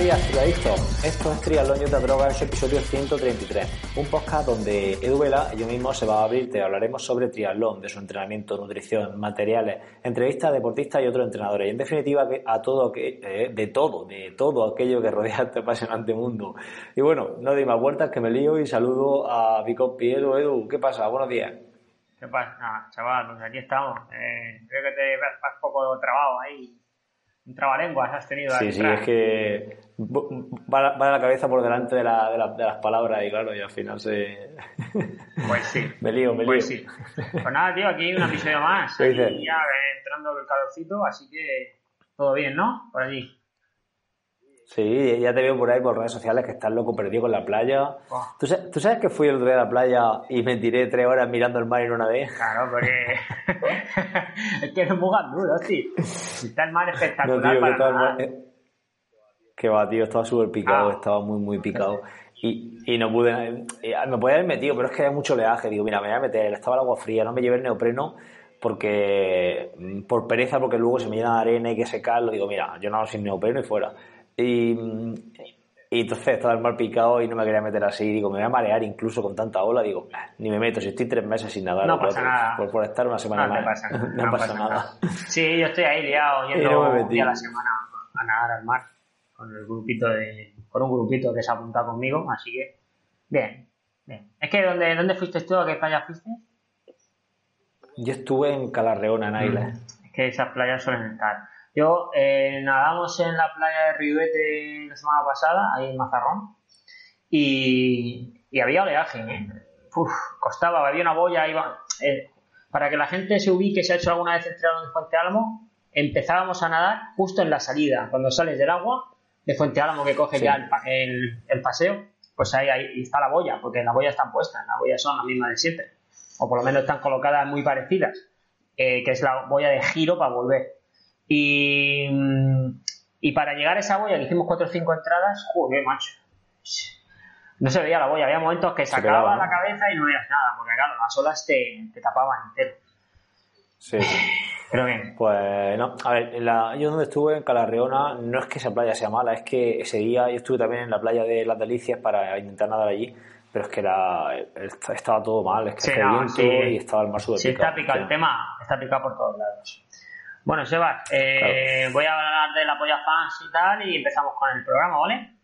Días, triadictos. Esto es Triatlón y otra droga episodio 133, un podcast donde Edu Vela y yo mismo se va a abrir, te hablaremos sobre triatlón, de su entrenamiento, nutrición, materiales, entrevistas a deportistas y otros entrenadores. Y en definitiva, a todo eh, de todo, de todo aquello que rodea este apasionante mundo. Y bueno, no doy más vueltas que me lío y saludo a compi Edu. Edu, ¿qué pasa? Buenos días. ¿Qué pasa? chaval, pues aquí estamos. Eh, creo que te vas un poco trabado ahí un trabalenguas has tenido Sí, sí, es que va, va, la cabeza por delante de, la, de, de, las palabras y claro, y al final se... Pues sí. me lío, me pues lío. Sí. Pues nada, tío, aquí un episodio más. ya entrando el calorcito, así que todo bien, ¿no? Por allí. Sí, ya te veo por ahí por redes sociales que estás loco perdido con la playa. Oh. ¿Tú, sabes, ¿Tú, sabes, que fui el otro día a la playa y me tiré tres horas mirando el mar en una vez? Claro, porque es que es muy duro, tío. Está el mar espectacular no, tío, para que, mar... Eh, que va, tío, estaba súper picado, ah. estaba muy, muy picado. Y, y no pude, me podía haber metido, pero es que hay mucho oleaje. Digo, mira, me voy a meter, estaba el agua fría, no me llevé el neopreno porque por pereza, porque luego se me llena de arena y que secarlo. Digo, mira, yo no sin neopreno y fuera. Y, y, entonces estaba el mar picado y no me quería meter así. Digo, me voy a marear incluso con tanta ola. Digo, ni me meto. Si estoy tres meses sin nadar, no pasa nada. Por, por, estar una semana no más, pasa, no, no, pasa, pasa nada. nada. Sí, yo estoy ahí liado yendo no un día a la semana a nadar al mar con el grupito de, con un grupito que se ha apuntado conmigo. Así que, bien, bien. Es que, ¿dónde, dónde fuiste tú? ¿A qué playa fuiste? Yo estuve en Calarreona, en Isla. Mm. Es que esas playas suelen estar. Yo eh, nadamos en la playa de Riuete la semana pasada, ahí en Mazarrón, y, y había oleaje, ¿eh? Uf, costaba, había una boya, iba, eh, para que la gente se ubique, se ha hecho alguna vez el triatlón de Fuente Álamo, empezábamos a nadar justo en la salida, cuando sales del agua de Fuente Álamo que coge Sí. ya el, el- el paseo, pues ahí, ahí está la boya, porque las boyas están puestas, las boyas son las mismas de siempre, o por lo menos están colocadas muy parecidas, eh, que es la boya de giro para volver. Y, mm, y para llegar a esa boya, que hicimos cuatro o cinco entradas, joder, macho. No se veía la boya, había momentos que sacaba la cabeza y no veías nada, porque claro, las olas te, te tapaban entero. Sí, sí. Pero bien, Pues no, a ver, en la- yo donde estuve en Calarreona, no es que esa playa sea mala, es que ese día yo estuve también en la playa de las Delicias para intentar nadar allí, pero es que era, estaba todo mal, es que Sí, no, viento sí. y estaba el mar súper si está picado el Sí. tema, está picado por todos lados. Bueno, Sebas, eh, voy a hablar de la polla fans y tal, y empezamos con el programa, ¿vale?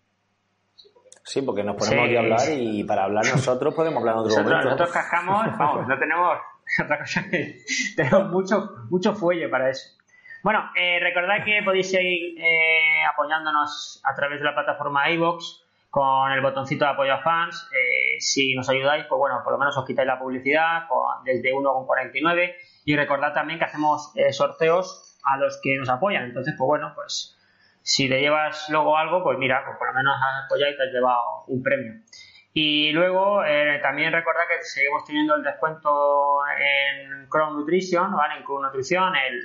Sí, porque nos ponemos Sí. aquí a hablar y para hablar nosotros podemos hablar en otro Nosotros, momento. nosotros cascamos, vamos, no tenemos otra cosa que tenemos mucho, mucho fuelle para eso. Bueno, eh, recordad que podéis seguir eh, apoyándonos a través de la plataforma iVoox con el botoncito de apoyo a fans. Eh, si nos ayudáis, pues bueno, por lo menos os quitáis la publicidad con- desde 1,49 y recordad también que hacemos eh, sorteos a los que nos apoyan. Entonces, pues bueno, pues si te llevas luego algo, pues mira, pues por lo menos has apoyado y te has llevado un premio. Y luego eh, también recordad que seguimos teniendo el descuento en Crown Nutrition, ¿vale? En Crown Nutrition, el,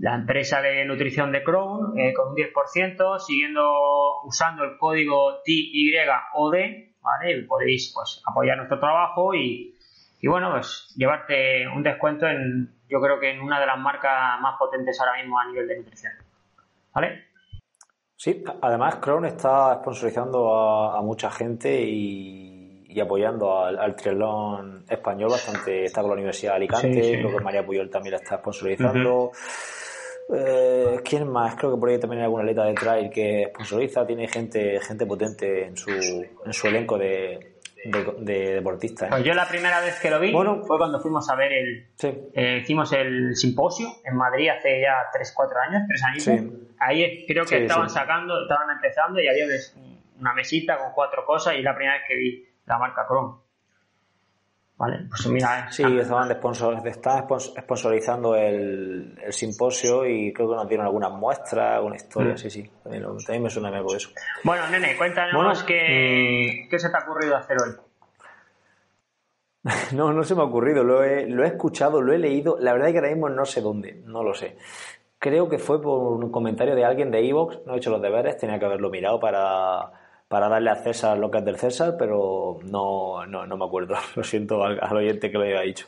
la, empresa de nutrición de Crown, eh, con un 10%, siguiendo usando el código TYOD, ¿vale? Y podéis pues apoyar nuestro trabajo y, y bueno, pues llevarte un descuento en, yo creo que en una de las marcas más potentes ahora mismo a nivel de nutrición. ¿Vale? Sí, además Crown está sponsorizando a, a mucha gente y, y apoyando al, al triatlón español bastante. Está con la Universidad de Alicante, Sí, sí. creo que María Puyol también la está sponsorizando. Eh, ¿Quién más? Creo que por ahí también hay alguna atleta de trail que sponsoriza, tiene gente, gente potente en su, en su elenco de, de, de deportistas. ¿eh? Pues yo la primera vez que lo vi Bueno. fue cuando fuimos a ver el, Sí, Eh, hicimos el simposio en Madrid hace ya 3-4 años, 3 años. Sí. Ahí creo que Sí, estaban sacando, estaban empezando y había una mesita con cuatro cosas y la primera vez que vi la marca Chrome. Vale, pues mira, sí, estaban de sponsor, spons- sponsorizando el, el simposio y creo que nos dieron algunas muestras, alguna historia, Mm. sí, sí. También, lo- también me suena algo eso. Bueno, nene, cuéntanos Bueno, qué, qué se te ha ocurrido hacer hoy. No, no se me ha ocurrido, lo he, lo he escuchado, lo he leído, la verdad es que ahora mismo no sé dónde, no lo sé. Creo que fue por un comentario de alguien de Evox, no he hecho los deberes, tenía que haberlo mirado para, para darle a César lo que es del César, pero no, no, no me acuerdo. Lo siento al, oyente que lo haya dicho.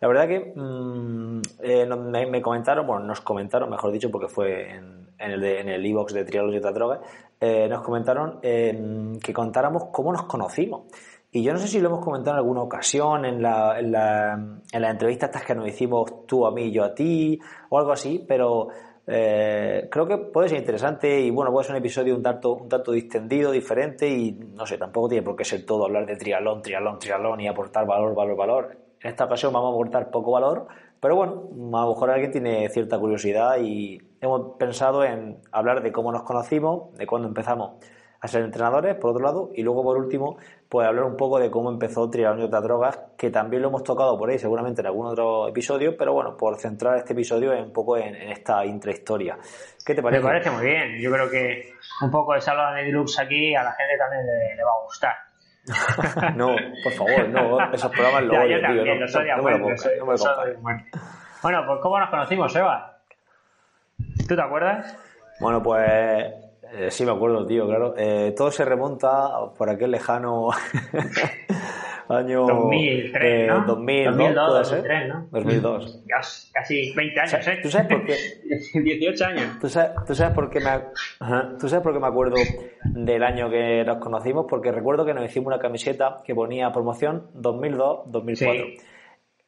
La verdad que mm, eh, me, comentaron, bueno, nos comentaron, mejor dicho, porque fue en, en el el e-box de Triángulos y otras drogas, eh, nos comentaron eh, que contáramos cómo nos conocimos. Y yo no sé si lo hemos comentado en alguna ocasión, en la, en la, en la entrevista estas que nos hicimos tú a mí y yo a ti, o algo así, pero eh, creo que puede ser interesante y bueno, puede ser un episodio un tanto, un tanto distendido, diferente y no sé, tampoco tiene por qué ser todo hablar de triatlón, triatlón, triatlón y aportar valor, valor, valor. En esta ocasión vamos a aportar poco valor, pero bueno, a lo mejor alguien tiene cierta curiosidad y hemos pensado en hablar de cómo nos conocimos, de cuándo empezamos a ser entrenadores, por otro lado, y luego por último, pues hablar un poco de cómo empezó y otras drogas, que también lo hemos tocado por ahí seguramente en algún otro episodio, pero bueno, por centrar este episodio un poco en, esta intrahistoria. ¿Qué te parece? Me parece muy bien. Yo creo que un poco de salva de Deluxe aquí a la gente también le, va a gustar. no, por favor, no, esos programas lo odio, tío, no, lo Bueno, pues ¿cómo nos conocimos, Eva? ¿Tú te acuerdas? Bueno, pues eh, sí, me acuerdo, tío, claro. Eh, todo se remonta por aquel lejano año 2003, eh, ¿no? 2000, 2002, ¿no? 2003, ¿no? 2002. Casi 20 años, ¿eh? ¿Tú sabes por qué? 18 años. ¿Tú sabes, ¿Tú sabes, por qué me, ¿Tú sabes por qué me acuerdo del año que nos conocimos? Porque recuerdo que nos hicimos una camiseta que ponía promoción 2002-2004.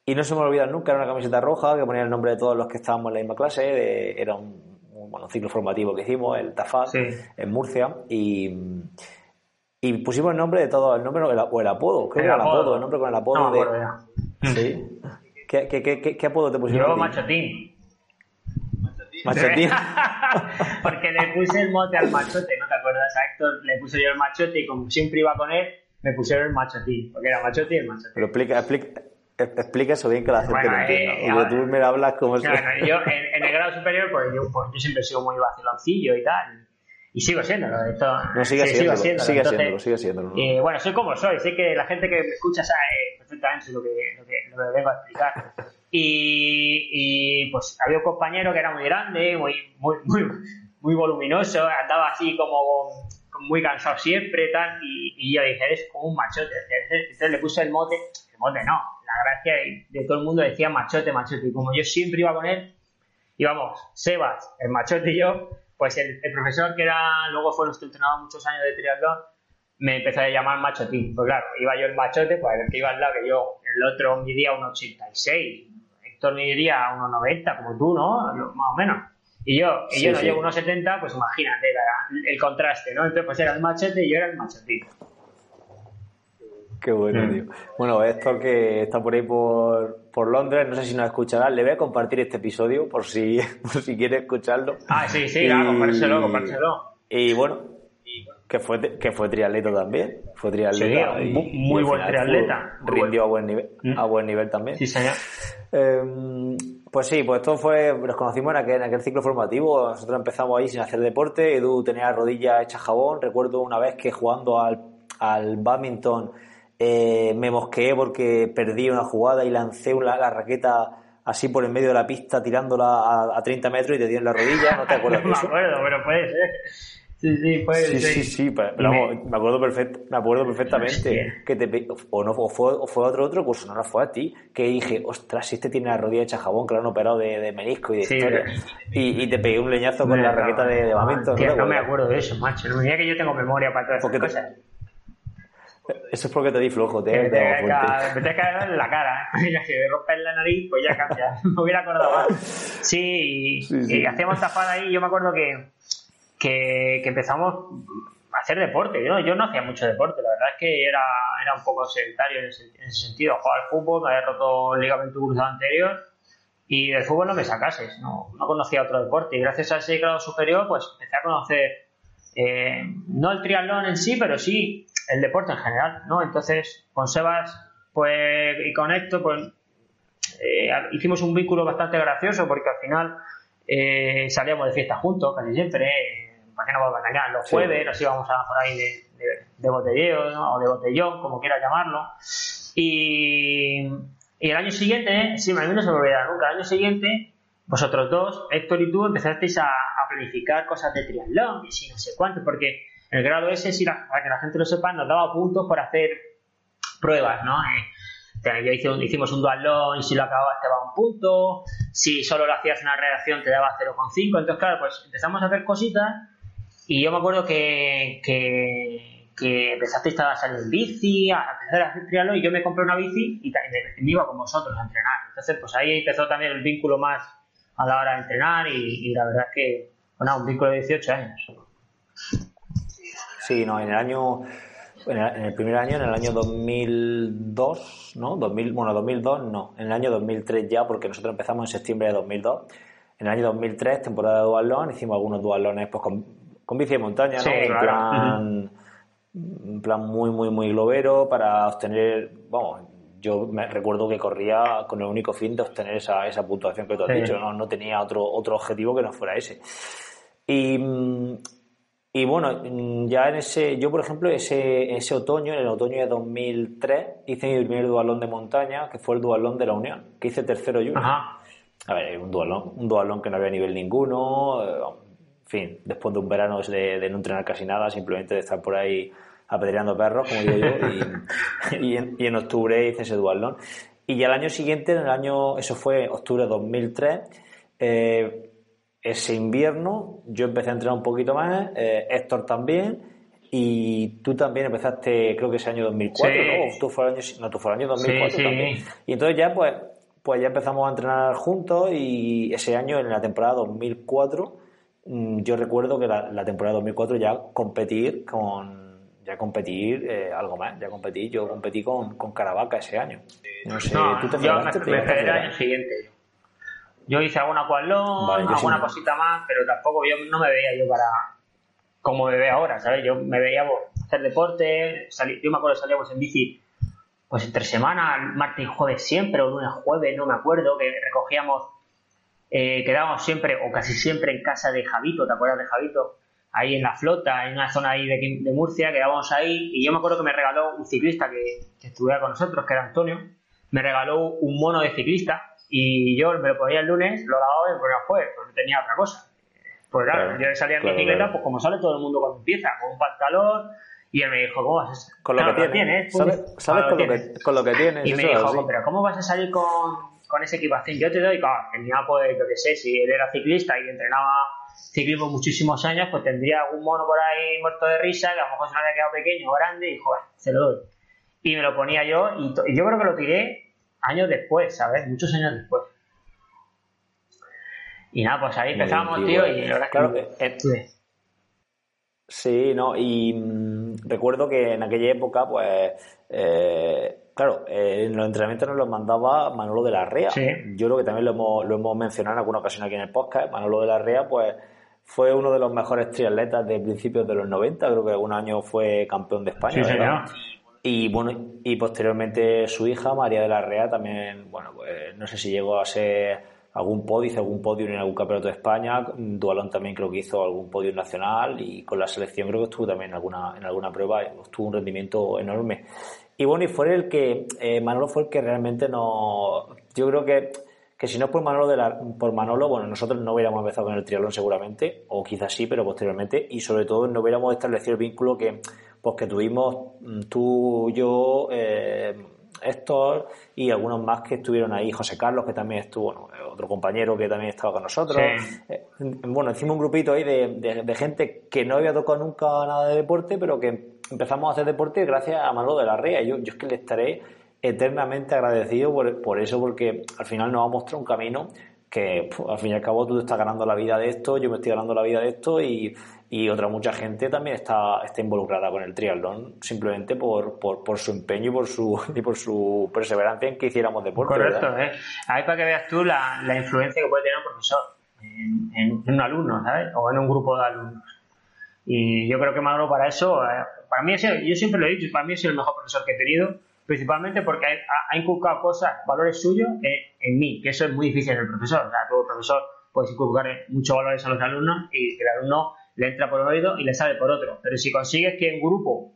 Y no se me olvida nunca, era una camiseta roja que ponía el nombre de todos los que estábamos en la misma clase, era un bueno, ciclo formativo que hicimos, el TAFAT, en Murcia, y, y pusimos el nombre de todo, el nombre o el, apodo, creo que era el apodo, el nombre con el apodo de... Sí. ¿Qué, qué, qué, qué, apodo te pusieron? Yo, Machotín. Machotín. Porque le puse el mote al machote, ¿no te acuerdas? A Héctor le puse yo el machote y como siempre iba con él, me pusieron el machotín, porque era machote y el machote. Pero explica, explica, Explica eso bien que la gente bueno, lo entienda. Eh, tú me hablas como si... yo en, el grado superior, pues yo, pues yo, siempre he sido muy vaciloncillo y tal. Y sigo. Esto, no, sigue sí, siendo, sigue siéndolo, sigue siéndolo. Y bueno, soy como soy. Sé que la gente que me escucha sabe perfectamente lo que, lo que, lo que vengo a explicar. Y, y, pues había un compañero que era muy grande, muy, muy, muy, muy voluminoso, andaba así como muy cansado siempre tal, y, y yo dije, eres como un machote. Entonces le puse el mote, el mote no, la gracia de todo el mundo decía machote, machote. Y como yo siempre iba con él, íbamos, Sebas, el machote y yo, pues el, profesor que era, luego fue nuestro entrenador muchos años de triatlón, me empezó a llamar machotín. Pues claro, iba yo el machote, pues el que iba al lado que yo, el otro midía 1,86, Héctor midía 1,90, como tú, ¿no? Más o menos. Y yo, y yo no llego 1,70, pues imagínate el contraste, ¿no? Entonces, pues era el machote y yo era el machotín. Qué bueno, tío. Bueno, Héctor, que está por ahí por, por, Londres, no sé si nos escuchará, le voy a compartir este episodio por si, por si quiere escucharlo. Ah, sí, sí, y, claro, compártelo, compártelo. Y bueno, que fue, que fue triatleta también. Fue triatleta. Sí, muy, muy buen triatleta. rindió a buen nivel, mm. a buen nivel también. Sí, señor. Em, pues sí, pues esto fue, nos conocimos en aquel, en aquel ciclo formativo. Nosotros empezamos ahí sin hacer deporte. Edu tenía la rodilla hecha jabón. Recuerdo una vez que jugando al, al badminton eh, me mosqueé porque perdí una jugada y lancé la raqueta así por el medio de la pista tirándola a, 30 metros y te dio en la rodilla, ¿no te acuerdas eso? me acuerdo, pero puede ser. Sí, sí, puede sí, ser. Sí, sí, pero, me... acuerdo me acuerdo perfectamente que te o no o fue, o fue otro otro curso, no, no fue a ti, que dije, ostras, si este tiene la rodilla hecha jabón, que lo han operado de, de menisco y de historia. Y, y, te pegué un leñazo con la raqueta de, de ¿no? no me acuerdo de eso, macho. No me que yo tengo memoria para todas esas cosas. Eso es porque te di flojo, te, me te, que caer en la cara. ¿eh? Ya que rompes la nariz, pues ya cambia. me hubiera acordado más. Sí, y, hacíamos tapada ahí. Yo me acuerdo que, que, empezamos a hacer deporte. Yo, yo no hacía mucho deporte, la verdad es que era, era un poco sedentario en ese, en ese sentido. Jugaba al fútbol, me había roto el ligamento cruzado anterior y del fútbol no me sacases, no, no conocía otro deporte. Y gracias a ese grado superior, pues empecé a conocer, eh, no el triatlón en sí, pero sí el deporte en general, ¿no? Entonces, con Sebas pues, y con Héctor, pues eh, hicimos un vínculo bastante gracioso porque al final eh, salíamos de fiesta juntos, casi siempre, para que no vamos a engañar, los jueves nos íbamos a por ahí de, botelleo o de botellón, como quieras llamarlo. Y, el año siguiente, sí, a mí no se me olvidará nunca, el año siguiente, vosotros dos, Héctor y tú, empezasteis a, a planificar cosas de triatlón y si no sé cuánto, porque El grado S, si para que la gente lo sepa, nos daba puntos por hacer pruebas, ¿no? Eh, yo hice hicimos un dual long y si lo acababas te daba un punto, si solo lo hacías una redacción te daba 0,5, entonces claro, pues empezamos a hacer cositas y yo me acuerdo que, que, que empezaste a salir en bici, a empezar a hacer trialo y yo me compré una bici y también me iba con vosotros a entrenar. Entonces pues ahí empezó también el vínculo más a la hora de entrenar y, la verdad es que, bueno, un vínculo de 18 años. Sí, no, en el año, en el, primer año, en el año 2002, ¿no? 2000, bueno, 2002 no, en el año 2003 ya, porque nosotros empezamos en septiembre de 2002. En el año 2003, temporada de dualón, hicimos algunos dualones pues, con, con bici de montaña, ¿no? en, plan, en plan muy, muy, muy globero para obtener, vamos, yo me recuerdo que corría con el único fin de obtener esa, esa puntuación que tú has dicho, ¿no? no tenía otro, otro objetivo que no fuera ese. Y, y bueno, ya en ese, yo por ejemplo, ese, ese otoño, en el otoño de 2003, hice mi primer dualón de montaña, que fue el dualón de la Unión, que hice tercero y A ver, un dualón, un dualón que no había nivel ninguno, eh, en fin, después de un verano de, de no entrenar casi nada, simplemente de estar por ahí apedreando perros, como digo yo, y, y, en, octubre hice ese dualón. Y ya el año siguiente, en el año, eso fue octubre de 2003, eh, ese invierno yo empecé a entrenar un poquito más, eh, Héctor también, y tú también empezaste, creo que ese año 2004, ¿no? Tú fue el año, no, tú fue el año 2004 también. Y entonces ya, pues, pues ya empezamos a entrenar juntos y ese año, en la temporada 2004, mm, yo recuerdo que la, la temporada 2004 ya competir con ya competir eh, algo más, ya competí, yo competí con, con Caravaca ese año. No sé, ¿tú te yo me, me el año siguiente. Yo hice alguna cualón, alguna cosita más, pero tampoco yo no me veía yo para como me veo ahora, ¿sabes? Yo me veía pues, hacer deporte, yo me acuerdo que salíamos en bici pues entre semana, martes y jueves siempre, o lunes jueves, no me acuerdo, que recogíamos, eh, quedábamos siempre o casi siempre en casa de Javito, ¿te acuerdas de Javito? ahí en la flota, en una zona ahí de, Murcia, quedábamos ahí y yo me acuerdo que me regaló un ciclista que, que estuviera con nosotros, que era Antonio, me regaló un mono de ciclista y yo me lo ponía el lunes, lo lavaba y me ponía jueves, pues no tenía otra cosa. Pues claro, yo salía en bicicleta, pues como sale todo el mundo cuando empieza, con un pantalón, y él me dijo, ¿cómo vas a Con lo que tienes. ¿Sabes, ¿sabes con, lo que, con, lo que, tienes? Y me dijo, pero ¿cómo vas a salir con, con ese equipación? Yo te doy, claro, tenía pues, yo qué sé, si él era ciclista y entrenaba ciclismo muchísimos años, pues tendría algún mono por ahí muerto de risa, que a lo mejor se me había quedado pequeño o grande, y joder, se lo doy. Y me lo ponía yo, y, yo creo que lo tiré años después, ¿sabes? Muchos años después. Y nada, pues ahí empezamos, tío, y la es que... Sí, no, y mm, recuerdo que en aquella época, pues, eh, claro, eh, en los entrenamientos nos los mandaba Manolo de la Rea. Yo creo que también lo hemos, lo hemos mencionado en alguna ocasión aquí en el podcast. Manolo de la Rea, pues, fue uno de los mejores triatletas de principios de los 90. Creo que un año fue campeón de España. Y bueno, y posteriormente su hija, María de la Rea, también, bueno, pues no sé si llegó a ser algún podio, hizo algún podio en algún campeonato de España, Dualón también creo que hizo algún podio nacional y con la selección creo que estuvo también en alguna, en alguna prueba, estuvo un rendimiento enorme. Y bueno, y fue el que, eh, Manolo fue el que realmente no, yo creo que, que si no es por Manolo, de la, por Manolo, bueno, nosotros no hubiéramos empezado con el triatlón seguramente, o quizás sí, pero posteriormente, y sobre todo no hubiéramos establecido el vínculo que, pues que tuvimos mm, tú, yo, eh, Héctor y algunos más que estuvieron ahí, José Carlos, que también estuvo, otro compañero que también estaba con nosotros. Eh, bueno, hicimos un grupito ahí de, gente que no había tocado nunca nada de deporte, pero que empezamos a hacer deporte gracias a Manolo de la Rea. Yo, yo es que le estaré eternamente agradecido por, por eso, porque al final nos ha mostrado un camino que al fin y al cabo tú te estás ganando la vida de esto, yo me estoy ganando la vida de esto y, y otra mucha gente también está, está involucrada con el triatlón simplemente por, por, por, su empeño y por su, y por su perseverancia en que hiciéramos deporte. Correcto, ¿eh? ahí para que veas tú la, la, influencia que puede tener un profesor en, un alumno, ¿sabes? O en un grupo de alumnos. Y yo creo que Manolo para eso, eh, para mí, yo siempre lo he dicho, para mí es el mejor profesor que he tenido principalmente porque ha, inculcado cosas, valores suyos en, mí, que eso es muy difícil en el profesor. O sea, todo profesor puede inculcar muchos valores a los alumnos y el alumno le entra por un oído y le sale por otro. Pero si consigues que en grupo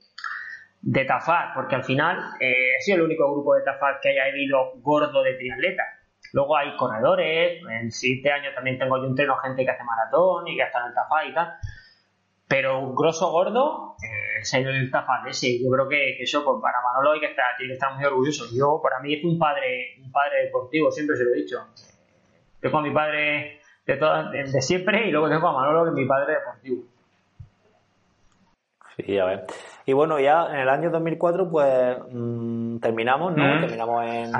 de Tafar, porque al final eh, sido el único grupo de Tafar que haya habido gordo de triatleta. Luego hay corredores, en siete años también tengo yo un treno gente que hace maratón y que está en el Tafar y tal. Pero un grosso gordo eh, es el Tafal ese. Yo creo que, eso pues, para Manolo hay que estar, tiene que estar muy orgulloso. Yo, para mí, es un padre, un padre deportivo, siempre se lo he dicho. Tengo a mi padre de, todo, de, siempre y luego tengo a Manolo, que es mi padre deportivo. Sí, a ver. Y bueno, ya en el año 2004, pues mm, terminamos, ¿no? Terminamos en,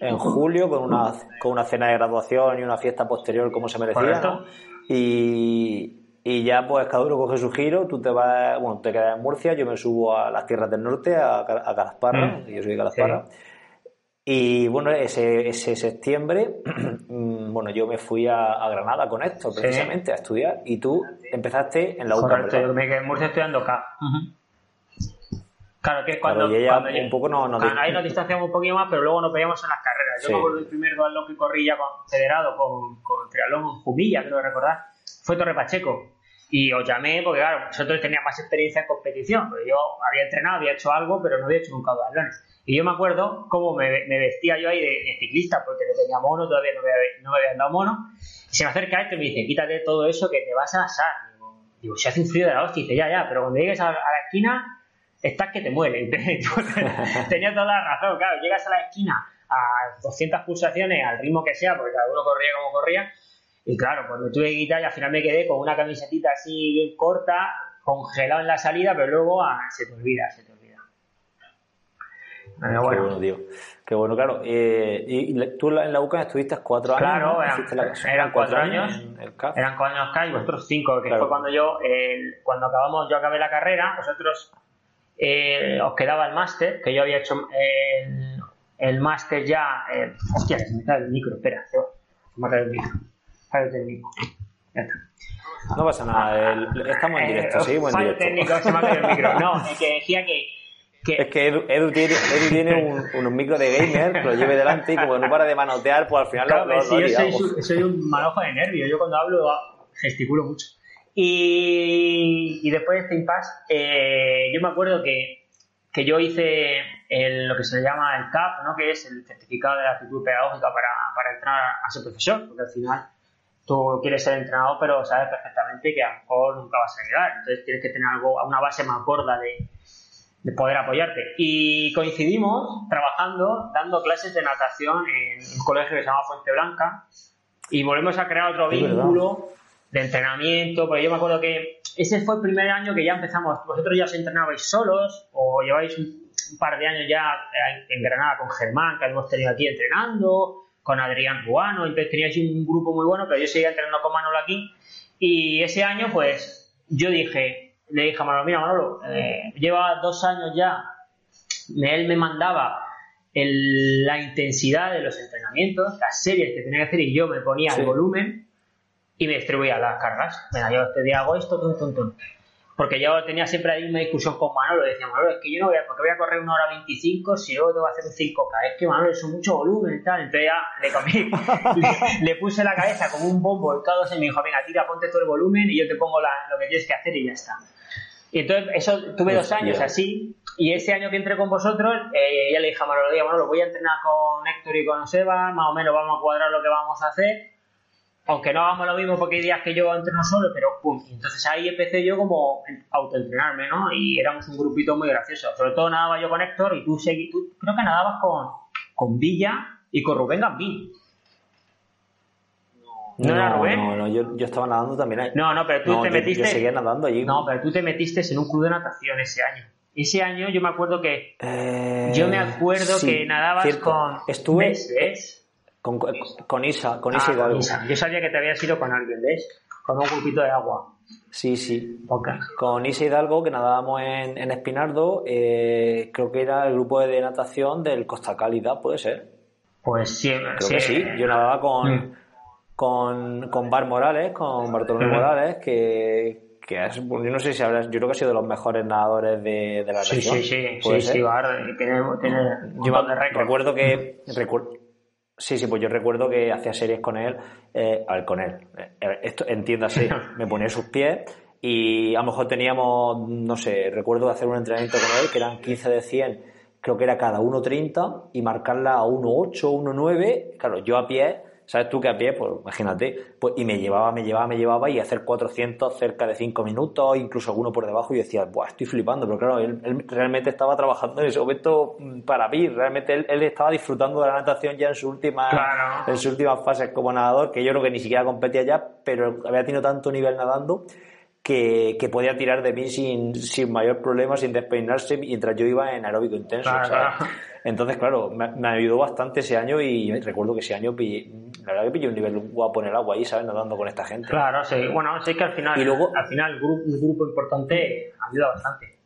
en julio con una, con una cena de graduación y una fiesta posterior como se merecía. Y, y ya, pues cada uno coge su giro. Tú te vas, bueno, te quedas en Murcia, yo me subo a las tierras del norte, a, a Calasparra, mm. yo soy de Calasparra. Y bueno, ese, ese septiembre, mm, bueno, yo me fui a, Granada con esto, precisamente, a estudiar. Y tú empezaste en la UCA. Correcto, yo me quedé en Murcia estudiando acá. Claro, que es cuando, un poco no, no ahí nos distanciamos un poquito más, pero luego nos veíamos en las carreras. Yo me acuerdo del primer dualón que corrí ya con, federado con, con triatlón Jumilla, creo recordar, fue Torre Pacheco. Y os llamé porque, claro, nosotros teníamos más experiencia en competición. Porque yo había entrenado, había hecho algo, pero no había hecho nunca dualones. Y yo me acuerdo cómo me, vestía yo ahí de, ciclista, porque no tenía mono, todavía no me, no me habían dado mono. Y se me acerca este y me dice, quítate todo eso que te vas a asar. Digo, digo si hace un frío de la hostia, dice, ya, ya, pero cuando llegues a, la esquina, estás que te mueres. Tenía toda la razón, claro, llegas a la esquina a 200 pulsaciones, al ritmo que sea, porque cada uno corría como corría. Y claro, pues me tuve que quitar y al final me quedé con una camisetita así bien corta, congelado en la salida, pero luego ah, se te olvida, se te olvida. Qué bueno, tío. Qué bueno, claro. Eh, y tú en la UCA estuviste cuatro años. Claro, eran, cuatro, años. eran cuatro años y vosotros cinco, que fue cuando yo, cuando acabamos, yo acabé la carrera, vosotros eh, os quedaba el máster, que yo había hecho el, el máster ya. Eh, hostia, se me cae el micro, espera, se me cae el micro. El micro. Ya está. No pasa nada, estamos en directo, sí, buen directo. técnico, se me ha caído el micro. No, es que decía que es que Edu, tiene, Edu tiene un, unos micros de gamer, lo lleve delante y como no para de manotear, pues al final claro, lo, yo soy, soy, un manojo de nervios. Yo cuando hablo gesticulo mucho. Y, y después de este impasse, eh, yo me acuerdo que, que yo hice el, lo que se llama el CAP, ¿no? que es el certificado de actitud pedagógica para, para entrar a ser profesor, porque al final tú quieres ser entrenador, pero sabes perfectamente que a lo mejor nunca vas a llegar. Entonces tienes que tener algo, una base más gorda de, de poder apoyarte. Y coincidimos trabajando, dando clases de natación en un colegio que se llama Fuente Blanca y volvemos a crear otro vínculo de entrenamiento, porque yo me acuerdo que ese fue el primer año que ya empezamos, vosotros ya os entrenabais solos o lleváis un, par de años ya en Granada con Germán, que hemos tenido aquí entrenando, con Adrián Ruano, entonces teníais un grupo muy bueno, pero yo seguía entrenando con Manolo aquí y ese año pues yo dije, le dije a Manolo, mira Manolo, eh, lleva dos años ya, él me mandaba la intensidad de los entrenamientos, las series que tenía que hacer y yo me ponía el volumen y me distribuía las cargas. Venga, yo este día hago esto, tum, tum, tum. Porque yo tenía siempre la misma discusión con Manolo. Decía, Manolo, es que yo no voy a, porque voy a correr una hora 25 si luego tengo que hacer un 5K. Es que Manolo, es mucho volumen y tal. Entonces ya le comí, le, puse la cabeza como un bombo el K2 y me dijo, venga, tira, ponte todo el volumen y yo te pongo lo que tienes que hacer y ya está. Y entonces, eso tuve dos años así. Y ese año que entré con vosotros, eh, ya le dije a Manolo, bueno, lo voy a entrenar con Héctor y con Seba, más o menos vamos a cuadrar lo que vamos a hacer. Aunque no hagamos lo mismo porque hay días que yo entreno solo, pero pum. Entonces ahí empecé yo como a autoentrenarme, ¿no? Y éramos un grupito muy gracioso. Sobre todo nadaba yo con Héctor y tú, seguí, tú creo que nadabas con, con Villa y con Rubén Gambín. ¿No, era Rubén? No, no, yo, yo, estaba nadando también ahí. No, no, pero tú te metiste. Yo seguía nadando allí. No, pero tú te metiste en un club de natación ese año. Ese año yo me acuerdo que. Eh, yo me acuerdo que nadabas con. Estuve. ¿ves? Con, con, Isa, con Isa ah, Isa. Yo sabía que te habías ido con alguien, ¿ves? Con un grupito de agua. Sí, sí. Con Isa Hidalgo, que nadábamos en, en Espinardo, eh, creo que era el grupo de natación del Costa Cálida, ¿puede ser? Pues sí. Creo que sí. Yo nadaba con, mm con, con Bar Morales, con Bartolomé Morales, que, que es, yo no sé si habrás, yo creo que ha sido de los mejores nadadores de, de la región. Sí, sí, sí, sí, Bar tiene, tiene yo recuerdo que, sí, sí, pues yo recuerdo que hacía series con él, eh, a ver, con él, eh, esto, entiéndase, me ponía sus pies y a lo mejor teníamos, no sé, recuerdo hacer un entrenamiento con él que eran 15 de 100, creo que era cada 1.30 y marcarla a 1.8, 1.9, claro, yo a pie ¿sabes tú que a pie? Pues imagínate, pues, y me llevaba, me llevaba, me llevaba y hacer 400 cerca de 5 minutos, incluso alguno por debajo, y decía, Buah, estoy flipando, pero claro, él, realmente estaba trabajando en ese momento mm, para mí, realmente él, estaba disfrutando de la natación ya en su última, en sus últimas fases como nadador, que yo creo que ni siquiera competía ya, pero había tenido tanto nivel nadando que, podía tirar de mí sin, sin mayor problema, sin despeinarse, mientras yo iba en aeróbico intenso. Entonces, claro, me, ayudó bastante ese año y recuerdo que ese año la verdad que pillé un nivel guapo en el agua ahí, ¿sabes? Nadando con esta gente. Claro, sí. Bueno, sí que al final, y luego, al final un grupo importante ayuda bastante.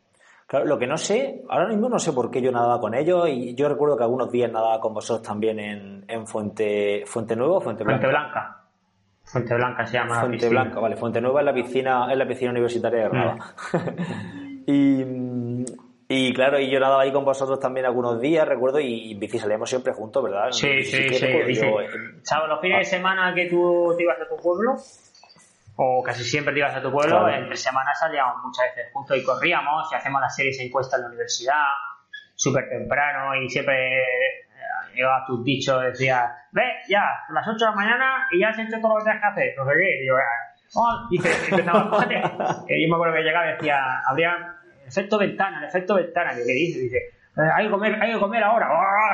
Claro, lo que no sé, ahora mismo no sé por qué yo nadaba con ellos y yo recuerdo que algunos días nadaba con vosotros también en, en Fuente, Fuente Nuevo o Fuente Blanca. Fuente Blanca. Fuente Blanca se llama. Fuente Blanca, vale. Fuente Nueva es la piscina, es la piscina universitaria de Granada. y, y claro, y yo nadaba ahí con vosotros también algunos días, recuerdo, y, en bici salíamos siempre juntos, ¿verdad? Sí, sí, sí. ¿Sabes? Los fines de semana que tú te ibas a tu pueblo, o casi siempre te ibas a tu pueblo, entre semanas salíamos muchas veces juntos y corríamos, y hacemos las series encuestas en la universidad, súper temprano, y siempre llevaba tus dichos, decía, ve, ya, a las 8 de la mañana y ya has hecho todo lo que tienes que hacer, no sé qué, y yo, oh, dice, empezaba, fíjate, yo me acuerdo que llegaba y decía, habría efecto ventana, el efecto ventana, ¿qué dice? Dice, eh, hay que comer, hay que comer ahora,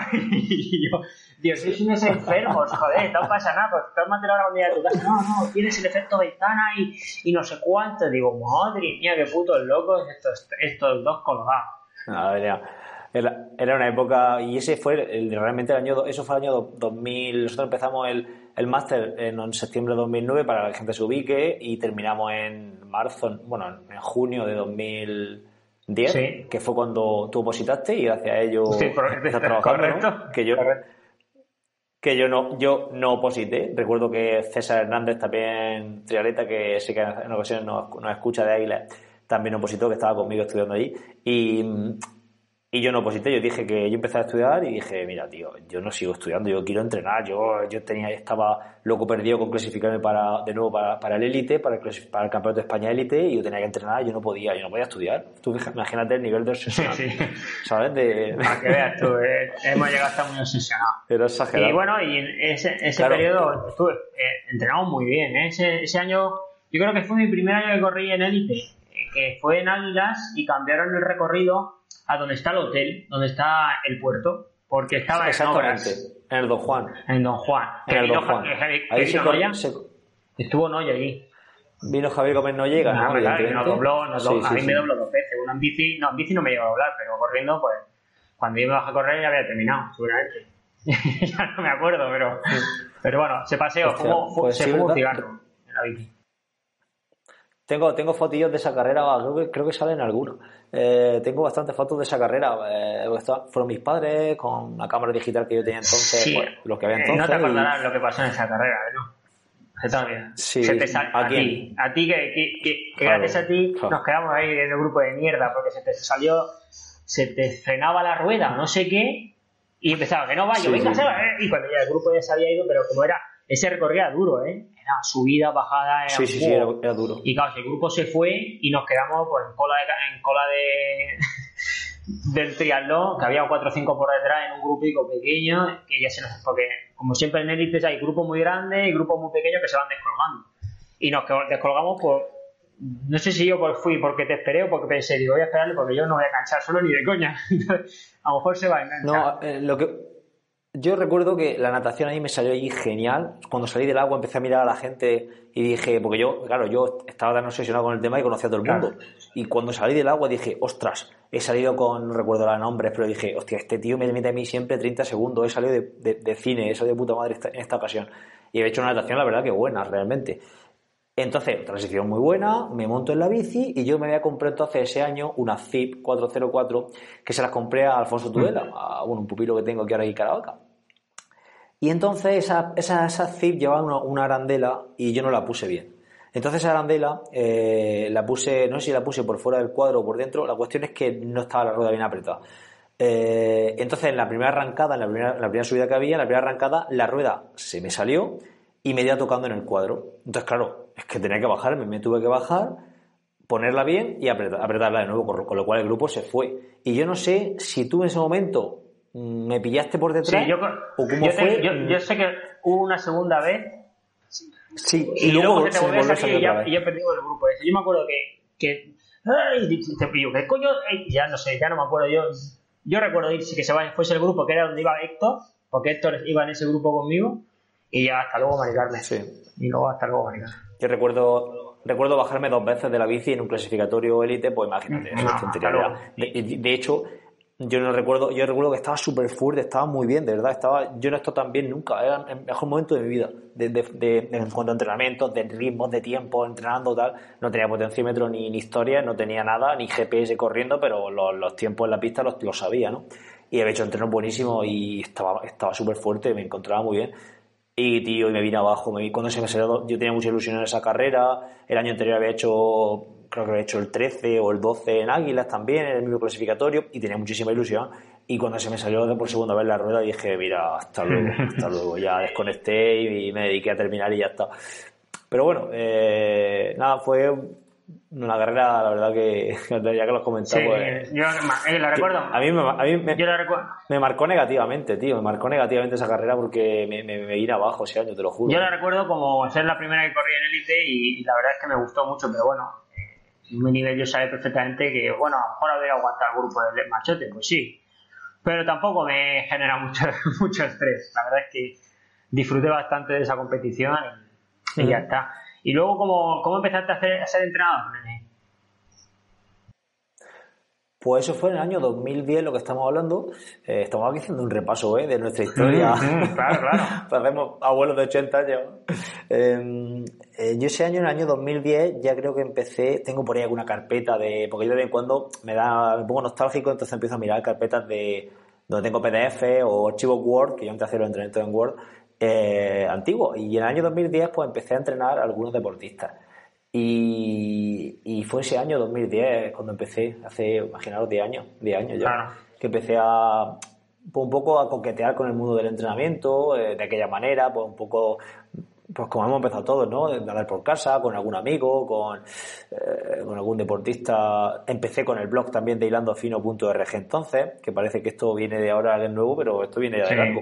y yo, Dios, sois unos enfermos, joder, no pasa nada, pues tómate la hora un día de tu casa, no, no, tienes el efecto ventana y, y no sé cuánto, digo, madre mía, qué putos locos estos, estos dos colgados. Ya. Era, era, una época, y ese fue realmente el año, eso fue el año 2000, nosotros empezamos el, el máster en, septiembre de 2009 para que la gente se ubique y terminamos en marzo, bueno, en junio de 2010, que fue cuando tú opositaste y gracias a ello estás trabajando, que yo que yo no yo no oposité. Recuerdo que César Hernández también, trialeta, que sé que en ocasiones nos, nos escucha de Águila, también opositó, que estaba conmigo estudiando allí. Y, y yo no oposité, yo dije que yo empecé a estudiar y dije, mira, tío, yo no sigo estudiando, yo quiero entrenar, yo, yo tenía, estaba loco perdido con clasificarme para, de nuevo para, para el élite, para el, para el campeonato de España élite, y yo tenía que entrenar, yo no podía, yo no podía estudiar. Tú imagínate el nivel de obsesión, sí, sí. ¿sabes? De... Para que veas tú, eh, hemos llegado a estar muy obsesionados. Era exagerado. Y bueno, y en ese, ese periodo estuve, eh, entrenamos muy bien, ¿eh? ese, ese año, yo creo que fue mi primer año que corrí en élite, eh, que fue en Águilas y cambiaron el recorrido a donde está el hotel, donde está el puerto, porque estaba en obras. En el Don Juan. En Don Juan. En el Don Juan. Ahí se, se... Estuvo Noya allí. Vino Javier Gómez no llega, ¿no? nos dobló, nos dobló. a mí me dobló dos veces. Una en bici, no, en bici no me llegó a doblar, pero corriendo, pues, cuando iba a correr ya había terminado, seguramente. ya no me acuerdo, pero, pero bueno, se paseó, pues se fumó un cigarro en la bici. Tengo, tengo fotillos de esa carrera, creo que, creo que salen algunos. Eh, tengo bastantes fotos de esa carrera. Eh, fueron mis padres con la cámara digital que yo tenía entonces, sí. lo que había entonces. no te acordarás lo que pasó en esa carrera, ¿no? Sí, se te sal, ¿A, ti, a ti que, que, que, gracias a ti nos quedamos ahí en el grupo de mierda porque se te salió, se te frenaba la rueda, no sé qué, y empezaba que no vaya, venga, se va, ¿eh? y cuando ya el grupo ya se había ido, pero como era, ese recorría duro, ¿eh? Era subida, bajada, era Sí, sí, sí, era, duro. Y claro, el grupo se fue y nos quedamos pues en cola de, en cola de del triatlón, que había cuatro o cinco por detrás en un grupico pequeño, que ya se nos, porque como siempre en élites hay grupos muy grandes y grupos muy pequeños que se van descolgando. Y nos descolgamos por, no sé si yo fui porque te esperé o porque pensé, digo, voy a esperarle porque yo no voy a canchar solo ni de coña. a lo mejor se va a enganchar. No, eh, lo que, yo recuerdo que la natación ahí me salió ahí genial. Cuando salí del agua empecé a mirar a la gente y dije, porque yo, claro, yo estaba tan obsesionado con el tema y conocía a todo el mundo. Y cuando salí del agua dije, ostras, he salido con, no recuerdo los nombres, pero dije, hostia, este tío me mete a mí siempre 30 segundos. He salido de, de, cine, eso de puta madre en esta ocasión. Y he hecho una natación, la verdad, que buena, realmente. Entonces, transición muy buena, me monto en la bici y yo me había comprado entonces ese año una Zip 404 que se las compré a Alfonso Tudela, a un pupilo que tengo aquí ahora en Caravaca. Y entonces esa, esa, esa Zip llevaba una, arandela y yo no la puse bien. Entonces esa arandela eh, la puse, no sé si la puse por fuera del cuadro o por dentro, la cuestión es que no estaba la rueda bien apretada. Eh, entonces en la primera arrancada, en la primera, la primera subida que había, en la primera arrancada, la rueda se me salió y me dio tocando en el cuadro. Entonces, claro, es que tenía que bajarme, me tuve que bajar, ponerla bien y apretarla de nuevo, con lo cual el grupo se fue. Y yo no sé si tú en ese momento ¿Me pillaste por detrás? Sí, yo, ¿O cómo fue? yo, sé que hubo una segunda vez. Sí, y, luego, se te volvió a salir y ya, y ya perdimos el grupo ese. Yo me acuerdo que. que ¡Ay! Te pillo, ¿qué coño? Ya no sé, ya no me acuerdo. Yo yo recuerdo ir, que se fuese el grupo que era donde iba Héctor, porque Héctor iba en ese grupo conmigo, y ya hasta luego Maricarme. Sí. Y luego hasta luego Maricarme. Yo recuerdo, recuerdo bajarme dos veces de la bici en un clasificatorio élite, pues imagínate, eso es tontería. De, de, hecho, yo no recuerdo, yo recuerdo que estaba súper fuerte, estaba muy bien, de verdad, estaba, yo no he estado tan bien nunca, era el mejor momento de mi vida, de, de, en cuanto a entrenamientos, de ritmos, de tiempo, entrenando tal, no tenía potenciómetro ni, ni historia, no tenía nada, ni GPS corriendo, pero los, los tiempos en la pista los, los sabía, ¿no? Y había hecho entrenos buenísimos y estaba estaba súper fuerte, me encontraba muy bien. Y, tío, y me vine abajo, me vi, cuando se me salió, yo tenía mucha ilusión en esa carrera, el año anterior había hecho creo que había hecho el 13 o el 12 en Águilas también, en el mismo clasificatorio, y tenía muchísima ilusión. Y cuando se me salió por segunda vez la rueda, dije, mira, hasta luego, hasta luego. Ya desconecté y me dediqué a terminar y ya está. Pero bueno, eh, nada, fue una carrera, la verdad que ya que los comentamos. Sí, yo eh, la recuerdo. A mí, me, a mí me, me, marcó negativamente, tío. Me marcó negativamente esa carrera porque me, me, me vine abajo ese año, te lo juro. Yo la recuerdo como ser la primera que corrí en élite y, la verdad es que me gustó mucho, pero bueno, en mi nivel yo sabía perfectamente que, bueno, a lo mejor habría aguantado el grupo del machote, pues sí. Pero tampoco me genera mucho, mucho estrés. La verdad es que disfruté bastante de esa competición y, ya está. Y luego, ¿cómo, cómo empezaste a, hacer, a ser entrenador, Pues eso fue en el año 2010 lo que estamos hablando. Eh, estamos aquí haciendo un repaso ¿eh? de nuestra historia. claro, claro. Hacemos abuelos de 80 años. Em, eh, yo ese año, en el año 2010, ya creo que empecé, tengo por ahí alguna carpeta de, porque yo de vez en cuando me da, me pongo nostálgico, entonces empiezo a mirar carpetas de donde tengo PDF o archivos Word, que yo antes hacía los entrenamientos en Word, eh, antiguos. Y en el año 2010 pues empecé a entrenar a algunos deportistas. Y, fue ese año 2010 cuando empecé, hace, imaginaros, 10 años, 10 años ya, que empecé a pues un poco a coquetear con el mundo del entrenamiento, eh, de aquella manera, pues un poco, pues como hemos empezado todos, ¿no? De andar por casa, con algún amigo, con, eh, con algún deportista. Empecé con el blog también de hilandofino.org entonces, que parece que esto viene de ahora de nuevo, pero esto viene ya de largo.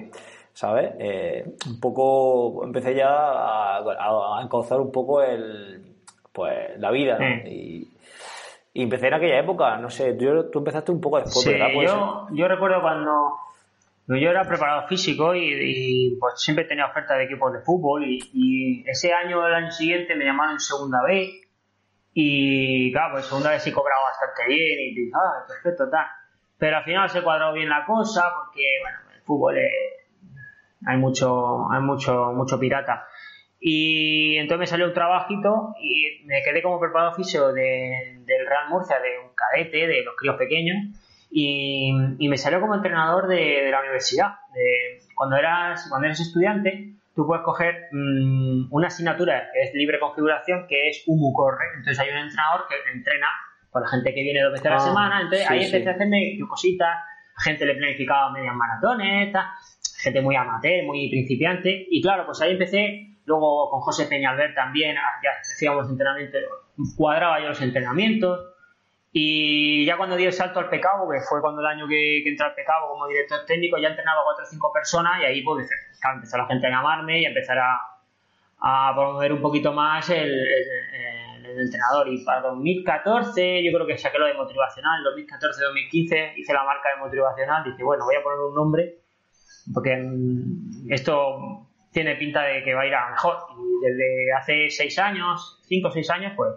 ¿Sabes? Eh, un poco empecé ya a, a, a un poco el, pues la vida, ¿no? Y, empecé en aquella época, no sé, tú, tú empezaste un poco después, ¿verdad? yo, yo recuerdo cuando yo era preparado físico y, pues siempre tenía oferta de equipos de fútbol y, ese año, el año siguiente, me llamaron en segunda B y claro, pues segunda vez sí cobraba bastante bien y dije, ah, perfecto, tal. Pero al final se cuadró bien la cosa porque, bueno, el fútbol hay mucho, hay mucho, mucho pirata. Y entonces me salió un trabajito y me quedé como preparado físico del Real Murcia, de un cadete, de los críos pequeños, y, me salió como entrenador de, la universidad. De, cuando, eras, cuando eres estudiante, tú puedes coger mm, una asignatura que es libre configuración, que es UMU Corre. Entonces hay un entrenador que entrena con la gente que viene dos veces a la ah, semana. Entonces ahí empecé a hacerme cositas, gente le planificaba medias maratones, gente muy amateur, muy principiante. Y claro, pues ahí empecé Luego con José Peñalver también, ah, ya hacíamos entrenamiento, cuadraba yo los entrenamientos. Y ya cuando di el salto al pecado, que fue cuando el año que, entré al pecado como director técnico, ya entrenaba cuatro o cinco personas y ahí pues empezó la gente a llamarme y a empezar a, a promover un poquito más el, entrenador. Y para 2014 yo creo que saqué lo de motivacional, 2014-2015 hice la marca de motivacional, dije, bueno, voy a poner un nombre porque mm, esto tiene pinta de que va a ir a mejor. Y desde hace seis años, cinco o seis años, pues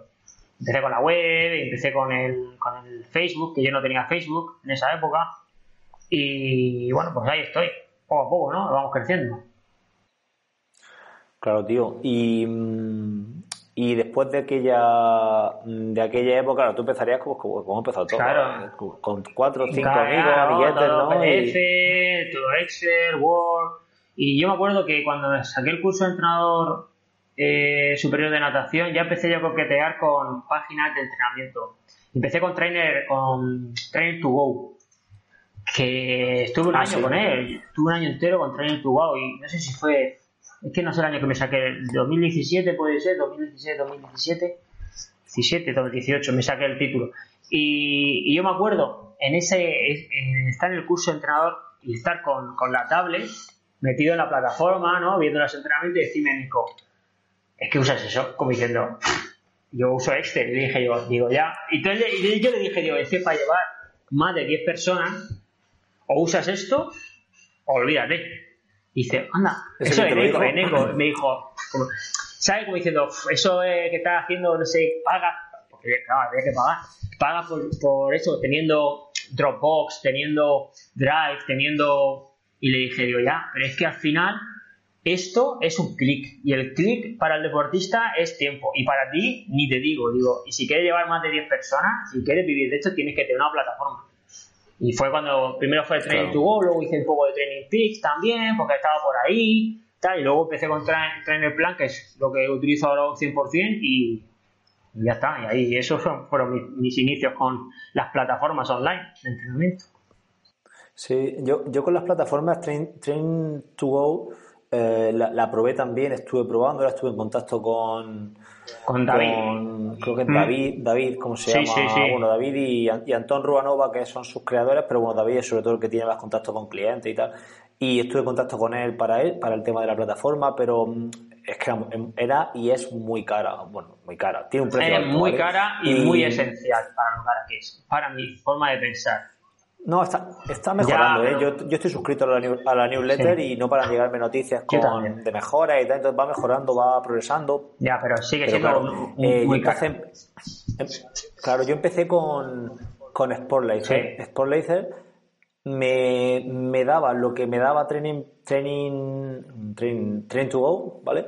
empecé con la web, empecé con el, con el Facebook, que yo no tenía Facebook en esa época. Y bueno, pues ahí estoy, poco a poco, ¿no? Vamos creciendo. Claro, tío. Y, mm, y después de aquella de aquella época, claro, tú empezarías como, como, empezado todo. Claro. Con cuatro o cinco amigos, amiguetes, ¿no? PDF, todo Excel, Word y yo me acuerdo que cuando saqué el curso de entrenador eh, superior de natación, ya empecé yo a coquetear con páginas de entrenamiento. Empecé con Trainer, con Trainer to Go, que estuve un ah, año con él, estuve un año entero con Trainer to Go y no sé si fue, es que no sé el año que me saqué, 2017 puede ser, 2016, 2017, 17, 2018 me saqué el título. Y, yo me acuerdo, en ese, está en el curso de entrenador y estar con, la tablet metido en la plataforma, ¿no? Viendo los entrenamientos y decirme, Nico, es que usas eso, como diciendo, yo uso Excel, y dije yo, digo ya, y, entonces, yo le dije, digo, es que para llevar más de 10 personas, o usas esto, o olvídate. Dice, anda, eso, es Nico, Nico, me dijo, ¿sabes? Como diciendo, eso que estás haciendo, no sé, paga, porque claro, había que pagar, paga por, por eso, teniendo Dropbox, teniendo Drive, teniendo... Y le dije, digo, ya, pero es que al final esto es un clic y el clic para el deportista es tiempo y para ti ni te digo, digo, y si quieres llevar más de 10 personas, si quieres vivir de esto tienes que tener una plataforma. Y fue cuando primero fue el Training to Go, luego hice un poco de Training Peaks también, porque estaba por ahí, tal, y luego empecé con Trainer Plan, que es lo que utilizo ahora 100%, y, y ya está. Y ahí esos fueron mis, inicios con las plataformas online de entrenamiento. Sí, yo, yo con las plataformas Train, Train to Go eh, la, probé también, estuve probando, ahora estuve en contacto con, con David. creo que mm. David, David, ¿cómo se llama? Bueno, David y, y, Antón Ruanova, que son sus creadores, pero bueno, David es sobre todo el que tiene más contacto con clientes y tal. Y estuve en contacto con él para él, para el tema de la plataforma, pero mm, es que era y es muy cara. Bueno, muy cara. Tiene un precio. Es muy cara y, y, muy esencial para lo cara que es, para mi forma de pensar. No, está, está mejorando. ¿eh? yo, yo, estoy suscrito a la, a la newsletter y no para llegarme noticias con, de mejora y tal. Entonces va mejorando, va progresando. Ya, pero sigue siendo claro, eh, muy em, claro, yo empecé con, con Sportlaser. Sportlaser me, me daba lo que me daba Training, training, training, to Go, ¿vale?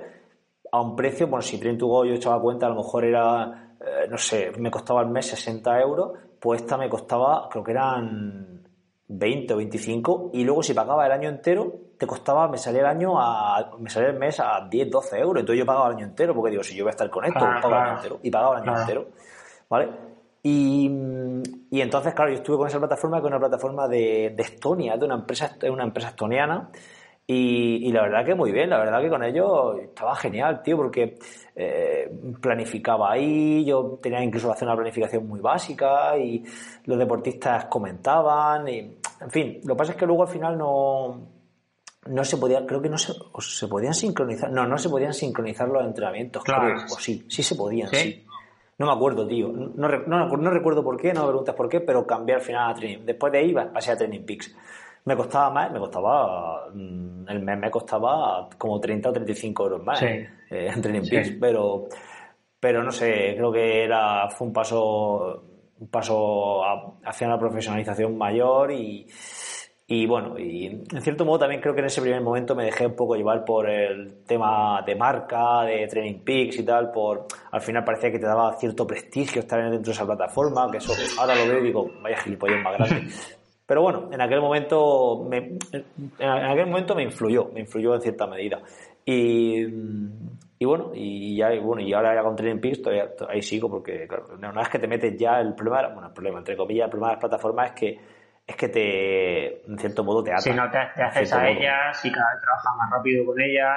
A un precio, bueno, si Training to Go yo echaba cuenta, a lo mejor era, eh, no sé, me costaba al mes 60 euros pues esta me costaba, creo que eran 20 o 25, y luego si pagaba el año entero, te costaba, me salía el año a, me salía el mes a 10, 12 euros, entonces yo pagaba el año entero, porque digo, si yo voy a estar con esto, pago el año entero, y pagaba el año entero, ¿vale? Y, y, entonces, claro, yo estuve con esa plataforma, que es una plataforma de, de Estonia, de una empresa, de una empresa estoniana, y, la verdad que muy bien, la verdad que con ellos estaba genial, tío, porque eh, planificaba ahí, yo tenía incluso hacer una planificación muy básica y los deportistas comentaban, y, en fin, lo que pasa es que luego al final no, no se podía, creo que no se, se podían sincronizar, no, no se podían sincronizar los entrenamientos, creo, o sí, sí se podían, sí. No me acuerdo, tío. No, no, no, recuerdo por qué, no me preguntas por qué, pero cambié al final a Training. Después de ahí pasé a Training Peaks me costaba más, me costaba, mm, el mes me costaba como 30 o 35 euros más eh, en Training Peaks, pero, pero no sé, creo que era, fue un paso, un paso hacia una profesionalización mayor y, y bueno, y en cierto modo también creo que en ese primer momento me dejé un poco llevar por el tema de marca, de Training Peaks y tal, por al final parecía que te daba cierto prestigio estar dentro de esa plataforma, que eso ahora lo veo y digo, vaya gilipollas más grande. Pero bueno, en aquel momento me, en aquel momento me influyó, me influyó en cierta medida. Y, y bueno, y ya bueno, y ahora ya con Training Peaks ahí sigo porque claro, una vez que te metes ya el problema, bueno, el problema entre comillas, el problema de las plataformas es que es que te en cierto modo te atan. Si no te, haces a ellas y cada vez trabajas más rápido con ellas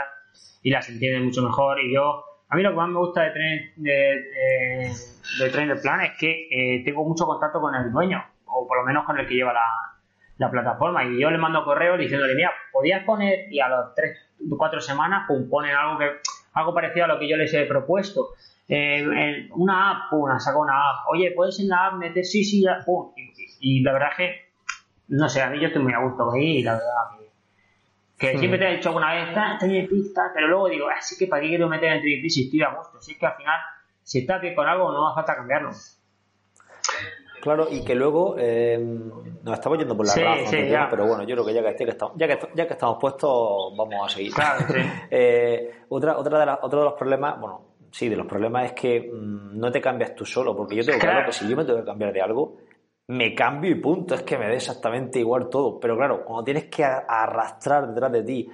y las entiendes mucho mejor y yo a mí lo que más me gusta de Trainer, de, de, Trainer Plan es que eh, tengo mucho contacto con el dueño o por lo menos con el que lleva la, plataforma. Y yo le mando correo diciéndole, mira, podías poner, y a las 3, 4 semanas, pum, ponen algo que algo parecido a lo que yo les he propuesto. Eh, una app, pum, saca una app. Oye, ¿puedes en la app meter sí, sí, ya, pum? Y, la verdad es que, no sé, a mí yo estoy muy a gusto ahí y la verdad que, que siempre te he dicho alguna vez, está en pista, pero luego digo, así que para qué quiero meter en 3 si estoy a gusto. Si es que al final, si estás bien con algo, no hace falta cambiarlo. Claro, y que luego eh, nos estamos yendo por la sí, pero bueno, yo creo que ya que, estamos, ya que, ya que estamos puestos, vamos a seguir. eh, otra, otra de otro de los problemas, bueno, sí, de los problemas es que mm, no te cambias tú solo, porque yo tengo claro. que si yo me tengo que cambiar de algo, me cambio y punto, es que me dé exactamente igual todo. Pero claro, cuando tienes que arrastrar detrás de ti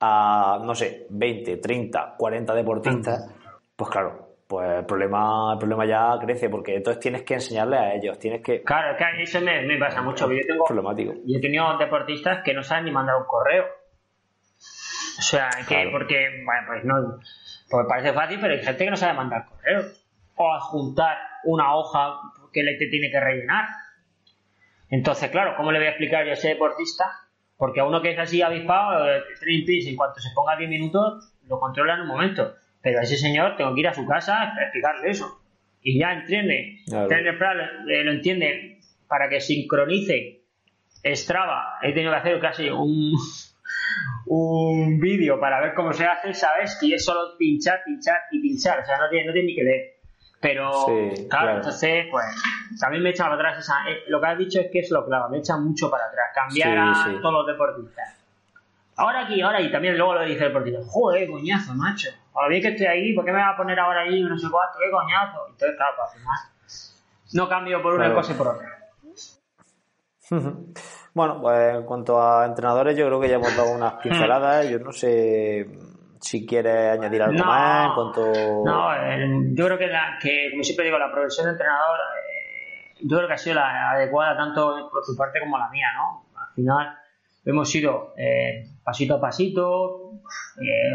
a, no sé, 20, 30, 40 deportistas, pues claro, pues el problema, el problema ya crece, porque entonces tienes que enseñarle a ellos, tienes que... Claro, que eso me, pasa mucho, yo tengo... Problemático. Yo he tenido deportistas que no saben ni mandar un correo. O sea, que porque, bueno, pues no... Pues parece fácil, pero hay gente que no sabe mandar correo. O adjuntar una hoja que le te tiene que rellenar. Entonces, claro, ¿cómo le voy a explicar yo a ese deportista Porque a uno que es así avispado, el piece, en cuanto se ponga 10 minutos, lo controla en un momento. Pero ese señor tengo que ir a su casa a explicarle eso. Y ya entiende, eh, lo entiende para que sincronice Strava. He tenido que hacer casi un, un vídeo para ver cómo se hace, ¿sabes? Y es solo pinchar, pinchar y pinchar. O sea, no tiene, no tiene ni que leer. Pero, claro, entonces, pues, también me echa para atrás esa. Eh, lo que has dicho es que es lo claro, me echa mucho para atrás. Cambiar a todos los deportistas. Ahora aquí, ahora y también luego lo dice el deportista. Joder, coñazo, macho. Ahora bien que estoy ahí, ¿por qué me va a poner ahora ahí no sé cuánto? ¿Qué coñazo? Entonces, claro, pues, al final, no cambio por una cosa y por otra. Bueno, pues en cuanto a entrenadores, yo creo que ya hemos dado unas pinceladas. Yo no sé si quieres añadir algo más en cuanto. No, eh, yo creo que, que, como siempre digo, la profesión de entrenador, eh, yo creo que ha sido la adecuada tanto por tu parte como la mía, ¿no? Al final hemos ido eh, pasito a pasito,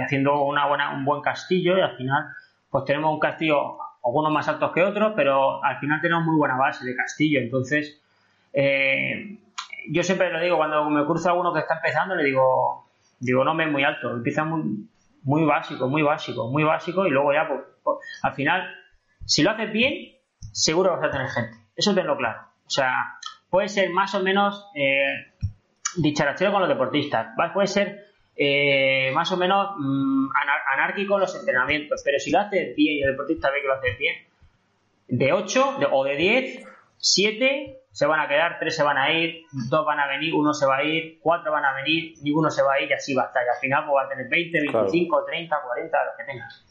haciendo una buena, un buen castillo y al final, pues tenemos un castillo, algunos más altos que otros, pero al final tenemos muy buena base de castillo. Entonces, yo siempre lo digo, cuando me cruzo a uno que está empezando, le digo, digo, no me es muy alto, empieza muy, muy básico, muy básico, muy básico, y luego ya, pues, pues, al final, si lo haces bien, seguro vas a tener gente. Eso tenlo claro. O sea, puede ser más o menos eh, dicharachero con los deportistas, puede ser eh, más o menos mm, anárquico en los entrenamientos, pero si lo haces bien y el deportista ve que lo haces bien, de 8 o de 10, 7 se van a quedar, tres se van a ir, dos van a venir, uno se va a ir, cuatro van a venir, ninguno se va a ir y así va a estar. Y al final pues va a tener 20, 25, 30, 40, lo que tengas.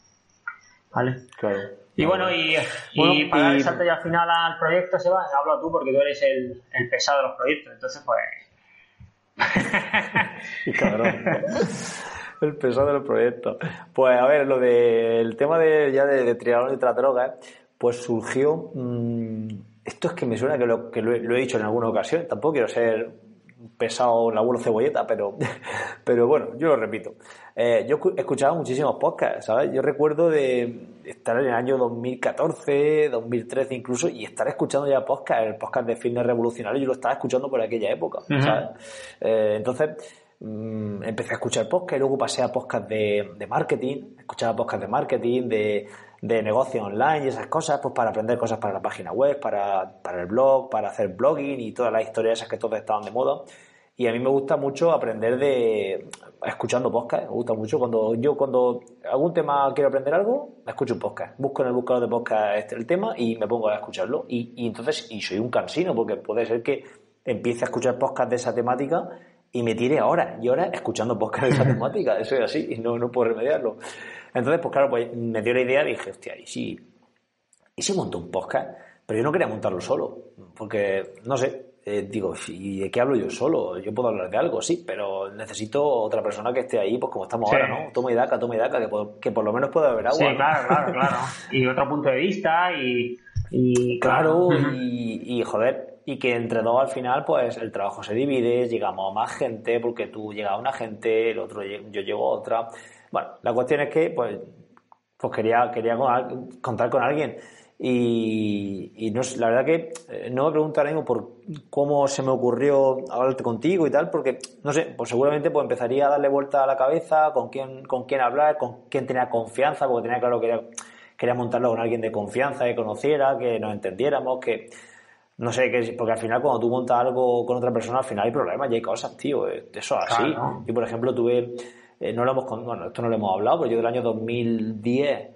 ¿Vale? Claro. Y bueno, y, y para dar el salto ya al final al proyecto, se va, hablo tú porque tú eres el, el pesado de los proyectos, entonces pues... cabrón. el pesado de los proyectos. Pues a ver, lo del tema de ya de, de triatlón y de la droga, pues surgió... Mmm, esto es que me suena que lo, he, dicho en alguna ocasión, tampoco quiero ser pesado el abuelo cebolleta, pero, pero bueno, yo lo repito. Eh, yo he escuchado muchísimos podcasts, ¿sabes? Yo recuerdo de estar en el año 2014, 2013 incluso, y estar escuchando ya podcasts, el podcast de Fitness Revolucionario, yo lo estaba escuchando por aquella época, ¿sabes? Eh, entonces, mm, empecé a escuchar podcasts y luego pasé a podcasts de, de marketing, escuchaba podcasts de marketing, de de negocio online y esas cosas, pues para aprender cosas para la página web, para, para el blog, para hacer blogging y todas las historias esas que todos estaban de moda. Y a mí me gusta mucho aprender de escuchando podcast. Me gusta mucho cuando yo cuando algún tema quiero aprender algo, escucho un podcast. Busco en el buscador de podcast este, el tema y me pongo a escucharlo. Y, y entonces, y soy un cansino porque puede ser que empiece a escuchar podcast de esa temática y me tire horas y horas escuchando podcast de esa temática. Eso es así y no, no puedo remediarlo. Entonces, pues claro, pues me dio la idea y dije, hostia, ¿y si, ¿y si monto un podcast? Pero yo no quería montarlo solo, porque, no sé, eh, digo, ¿y de qué hablo yo solo? Yo puedo hablar de algo, sí, pero necesito otra persona que esté ahí, pues como estamos ahora, ¿no? Toma y daca, toma y daca, que, que por lo menos pueda beber agua. Sí, claro, claro, claro. Y otro punto de vista y... y claro, y, y joder, y que entre dos al final pues el trabajo se divide, llegamos a más gente porque tú llegas a una gente, el otro yo llego a otra bueno, la cuestión es que, pues, pues quería, quería contar con alguien. Y, y no, la verdad que eh, no me pregunto ahora mismo por cómo se me ocurrió hablarte contigo y tal, porque, no sé, pues seguramente pues empezaría a darle vuelta a la cabeza con quién, con quién hablar, con quién tenía confianza, porque tenía claro que quería, montarlo con alguien de confianza, que conociera, que nos entendiéramos, que, no sé, que, porque al final cuando tú montas algo con otra persona, al final hay problemas y hay cosas, tío, eso es así. Yo, por ejemplo, tuve eh, no lo hemos, bueno, esto no lo hemos hablado, pero yo del año 2010,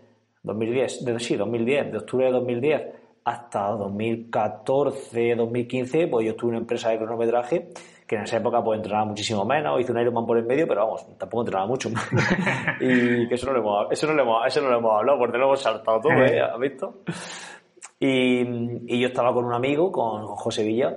2010, de, sí, 2010, de octubre de 2010 hasta 2014, 2015, pues yo estuve en una empresa de cronometraje que en esa época pues entrenaba muchísimo menos, hice un Ironman por el medio, pero vamos, tampoco entrenaba mucho. y que eso no lo hemos, eso no lo hemos, eso no lo hemos hablado, porque lo hemos saltado todo, ¿eh? ¿Has visto? Y, y, yo estaba con un amigo, con José Villa,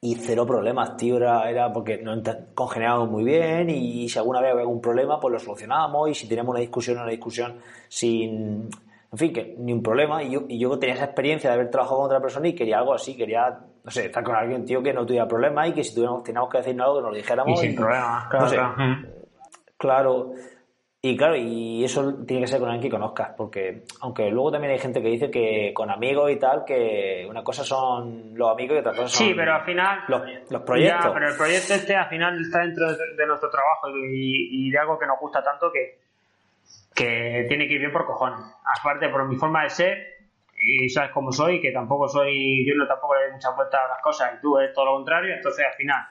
y cero problemas, tío, era, era porque nos congeniábamos muy bien y si alguna vez había algún problema, pues lo solucionábamos y si teníamos una discusión, una discusión sin, en fin, que ni un problema y yo, y yo tenía esa experiencia de haber trabajado con otra persona y quería algo así, quería, no sé, estar con alguien, tío, que no tuviera problemas y que si tuviéramos, teníamos que decir algo, que nos lo dijéramos. Y sin problemas, claro. claro. Y claro, y eso tiene que ser con alguien que conozcas, porque aunque luego también hay gente que dice que con amigos y tal, que una cosa son los amigos y otra cosa son Sí, pero al final... los, los proyectos. Ya, pero el proyecto este al final está dentro de, de nuestro trabajo y, y de algo que nos gusta tanto que, que tiene que ir bien por cojones. Aparte, por mi forma de ser, y sabes cómo soy, que tampoco soy, yo no tampoco le doy muchas vueltas a las cosas y tú eres todo lo contrario, entonces al final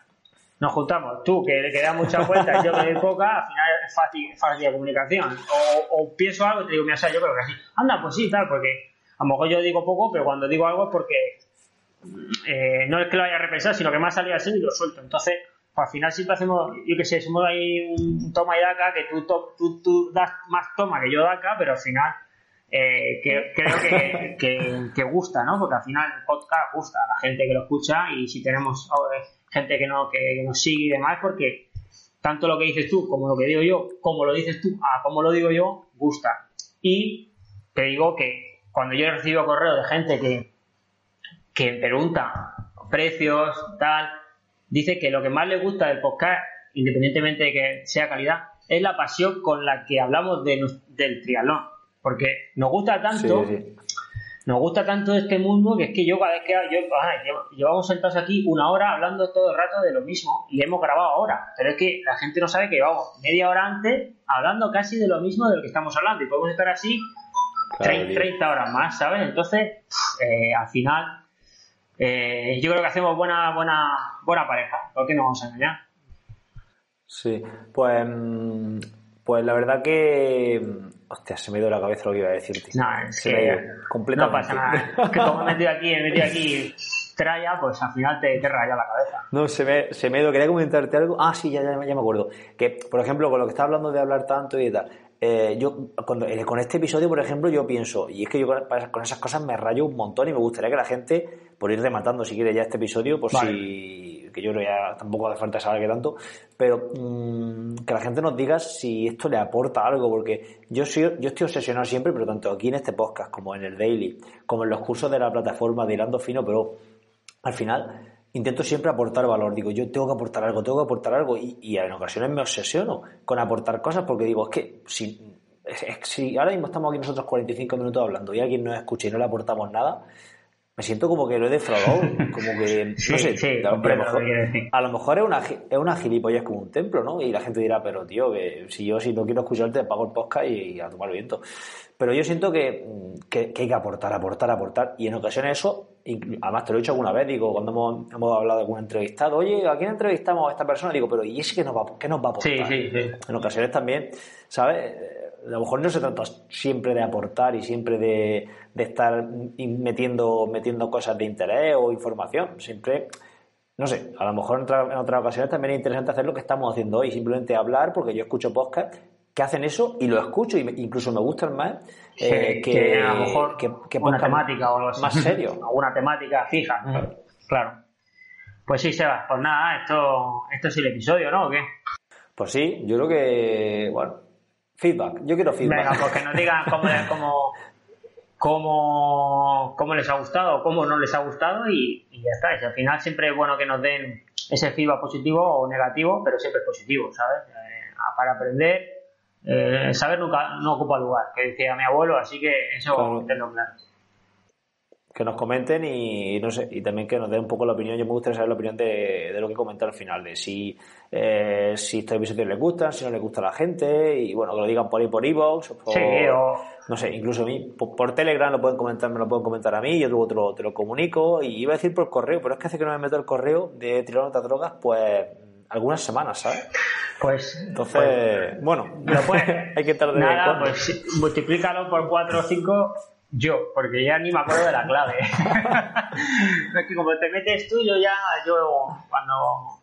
nos juntamos, tú que le das muchas vueltas y yo que doy poca, al final es fácil, fácil de comunicación. O, o pienso algo y te digo, mira, yo creo que así, anda, pues sí, tal, porque a lo mejor yo digo poco, pero cuando digo algo es porque eh, no es que lo haya repensado, sino que me ha salido así y lo suelto. Entonces, pues al final siempre hacemos, yo que sé, somos ahí un toma y daca, que tú, tú, tú das más toma que yo daca, pero al final eh, que, creo que, que, que, gusta, ¿no? Porque al final el podcast gusta a la gente que lo escucha y si tenemos eh, gente que, no, que, nos sigue y demás, porque tanto lo que dices tú como lo que digo yo, como lo dices tú a como lo digo yo, gusta. Y te digo que cuando yo he recibido correo de gente que, que pregunta precios, tal, dice que lo que más le gusta del podcast, independientemente de que sea calidad, es la pasión con la que hablamos de, del triatlón porque nos gusta tanto, sí, sí. Nos gusta tanto este mundo que es que yo cada vez que yo, ah, llevamos sentados aquí una hora hablando todo el rato de lo mismo y hemos grabado ahora, pero es que la gente no sabe que llevamos media hora antes hablando casi de lo mismo de lo que estamos hablando y podemos estar así claro, 30, 30, horas más, ¿sabes? Entonces, eh, al final, eh, yo creo que hacemos buena, buena, buena pareja, ¿por qué no vamos a engañar? Sí, pues, pues la verdad que Hostia, se me dio la cabeza lo que iba a decirte. No, es se que completamente. no pasa nada. Que como he metido aquí, he metido aquí tralla, pues al final te, te raya la cabeza. No, se me, se me dio. Quería comentarte algo. Ah, sí, ya, ya, ya me acuerdo. Que, por ejemplo, con lo que estás hablando de hablar tanto y tal. Eh, yo cuando, eh, con este episodio, por ejemplo, yo pienso, y es que yo con, con, esas cosas me rayo un montón y me gustaría que la gente, por ir rematando si quiere ya este episodio, pues vale. si, que yo creo ya tampoco hace falta saber que tanto, pero mmm, que la gente nos diga si esto le aporta algo, porque yo, soy, yo estoy obsesionado siempre, pero tanto aquí en este podcast como en el Daily, como en los cursos de la plataforma de Hilando Fino, pero al final intento siempre aportar valor. Digo, yo tengo que aportar algo, tengo que aportar algo. Y, y en ocasiones me obsesiono con aportar cosas porque digo, es que si, si ahora mismo estamos aquí nosotros 45 minutos hablando y alguien nos escucha y no le aportamos nada, me siento como que lo he defraudado. Como que, no sé, sí, a, lo mejor, a lo mejor es una, es una gilipollas como un templo, ¿no? Y la gente dirá, pero tío, que si yo si no quiero escucharte, pago el podcast y, y a tomar viento. Pero yo siento que, que, que, hay que aportar, aportar, aportar. Y en ocasiones eso, además te lo he dicho alguna vez, digo, cuando hemos, hemos hablado de algún entrevistado, oye, ¿a quién entrevistamos a esta persona? Digo, pero ¿y ese qué nos va, qué nos va a aportar? Sí, sí, sí. En ocasiones también, ¿sabes? A lo mejor no se trata siempre de aportar y siempre de, de estar metiendo, metiendo cosas de interés o información. Siempre, no sé, a lo mejor en, otra, en otras ocasiones también es interesante hacer lo que estamos haciendo hoy, simplemente hablar, porque yo escucho podcast que hacen eso y lo escucho y me, incluso me gustan más eh, que, que, a lo mejor que, que una temática o algo así. más serio alguna temática fija mm. claro pues sí Sebas pues nada esto esto es el episodio ¿no? ¿o qué? pues sí yo creo que bueno feedback yo quiero feedback venga pues que nos digan cómo, cómo, cómo, cómo les ha gustado cómo no les ha gustado y, y ya está y al final siempre es bueno que nos den ese feedback positivo o negativo pero siempre es positivo ¿sabes? Eh, para aprender eh, saber nunca no ocupa lugar, que decía mi abuelo, así que eso claro. tenlo claro. Que nos comenten y no sé, y también que nos den un poco la opinión. Yo me gustaría saber la opinión de, de lo que comentan al final, de si, eh, si estos episodios les gustan, si no les gusta a la gente, y bueno, que lo digan por ahí por iVoox, o, sí, o... no sé, incluso a mí, por, por, Telegram lo pueden comentar, me lo pueden comentar a mí, yo luego te lo, te lo comunico, y iba a decir por correo, pero es que hace que no me meto el correo de Trilón otras drogas, pues algunas semanas, ¿sabes? Pues. Entonces, pues, bueno, lo puedes, hay que estar de Nada, pues multiplícalo por 4 o 5 yo, porque ya ni me acuerdo de la clave. es que como te metes tú, yo ya, yo, cuando.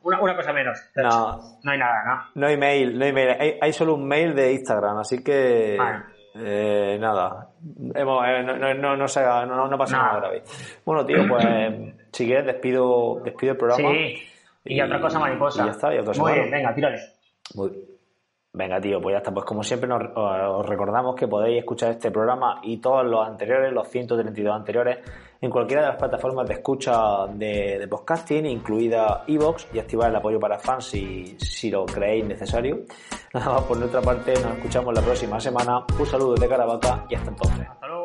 Una, una cosa menos. No, no hay nada, ¿no? No hay mail, no hay mail. Hay, hay solo un mail de Instagram, así que. Vale. Eh, nada, Hemos, eh, no, no, no, no, no, no pasa nada grave. Bueno, tío, pues si quieres despido, despido el programa. Sí. Y, y otra cosa mariposa. Y ya está, y otra Muy bien, venga, tírale. Muy bien. Venga, tío, pues ya está. Pues como siempre nos, os recordamos que podéis escuchar este programa y todos los anteriores, los 132 anteriores, en cualquiera de las plataformas de escucha de, podcasting, incluida Evox, y activar el apoyo para fans si, si lo creéis necesario. Nada más, por nuestra parte, nos escuchamos la próxima semana. Un saludo de Caravaca y hasta entonces. Hasta luego.